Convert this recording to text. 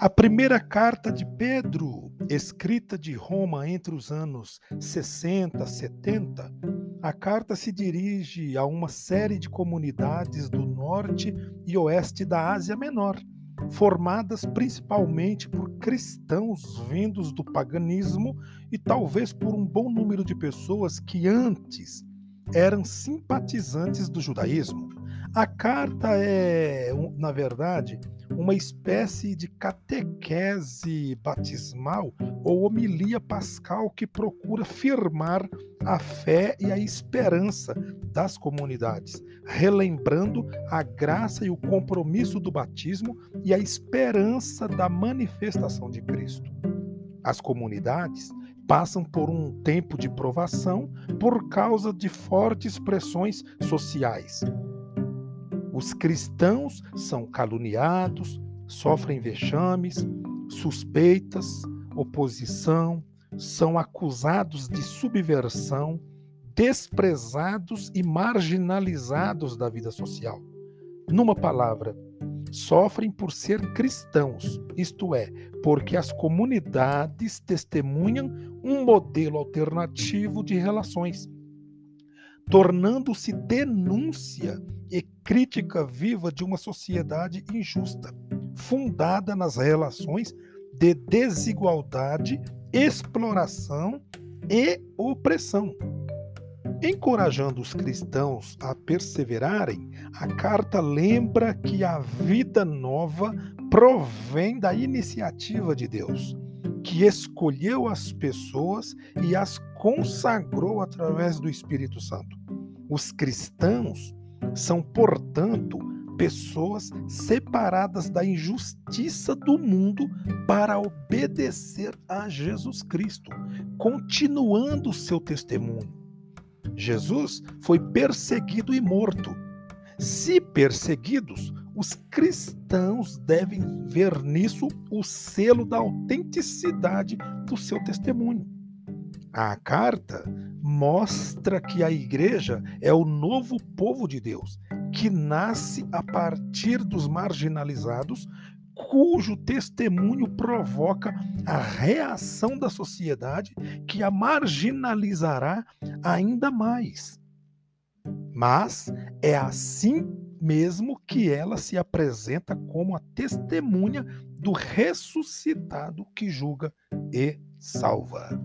A primeira carta de Pedro, escrita de Roma entre os anos 60 e 70, a carta se dirige a uma série de comunidades do norte e oeste da Ásia Menor, formadas principalmente por cristãos vindos do paganismo e talvez por um bom número de pessoas que antes eram simpatizantes do judaísmo. A carta é, na verdade, uma espécie de catequese batismal ou homilia pascal que procura firmar a fé e a esperança das comunidades, relembrando a graça e o compromisso do batismo e a esperança da manifestação de Cristo. As comunidades passam por um tempo de provação por causa de fortes pressões sociais os cristãos são caluniados, sofrem vexames, suspeitas, oposição, são acusados de subversão, desprezados e marginalizados da vida social. Numa palavra, sofrem por ser cristãos, isto é, porque as comunidades testemunham um modelo alternativo de relações tornando-se denúncia e crítica viva de uma sociedade injusta, fundada nas relações de desigualdade, exploração e opressão. Encorajando os cristãos a perseverarem, a carta lembra que a vida nova provém da iniciativa de Deus, que escolheu as pessoas e as consagrou através do Espírito Santo. Os cristãos são, portanto, pessoas separadas da injustiça do mundo para obedecer a Jesus Cristo, continuando o seu testemunho. Jesus foi perseguido e morto. Se perseguidos, os cristãos devem ver nisso o selo da autenticidade do seu testemunho. A carta mostra que a igreja é o novo povo de Deus, que nasce a partir dos marginalizados, cujo testemunho provoca a reação da sociedade que a marginalizará ainda mais. Mas é assim mesmo que ela se apresenta como a testemunha do ressuscitado que julga e salva.